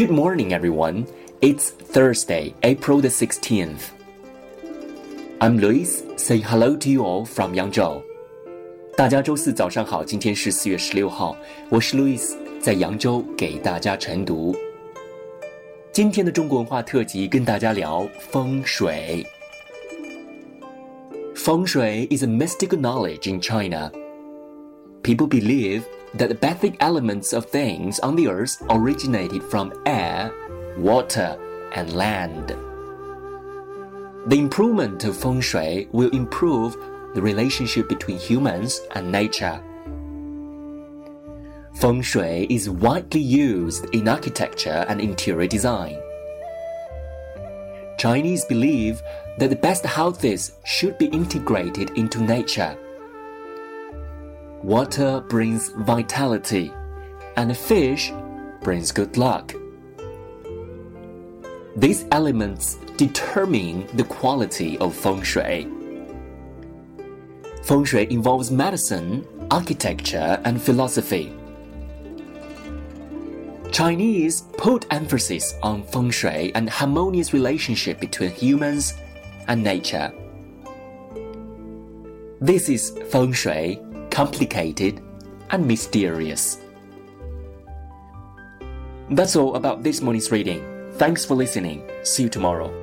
Good morning, everyone. It's Thursday, April the 16th. I'm Lewis, saying hello to you all from Yangzhou. 大家周四早上好，今天是四月十六号，我是 Shui is a mystical knowledge in China People believe that the basic elements of things on the earth originated from air, water, and land. The improvement of feng shui will improve the relationship between humans and nature. Feng shui is widely used in architecture and interior design. Chinese believe that the best houses should be integrated into nature. Water brings vitality, and fish brings good luck. These elements determine the quality of feng shui. Feng shui involves medicine, architecture, and philosophy. Chinese put emphasis on feng shui and harmonious relationship between humans and nature. This is feng shui complicated and mysterious. That's all about this morning's reading. Thanks for listening. See you tomorrow.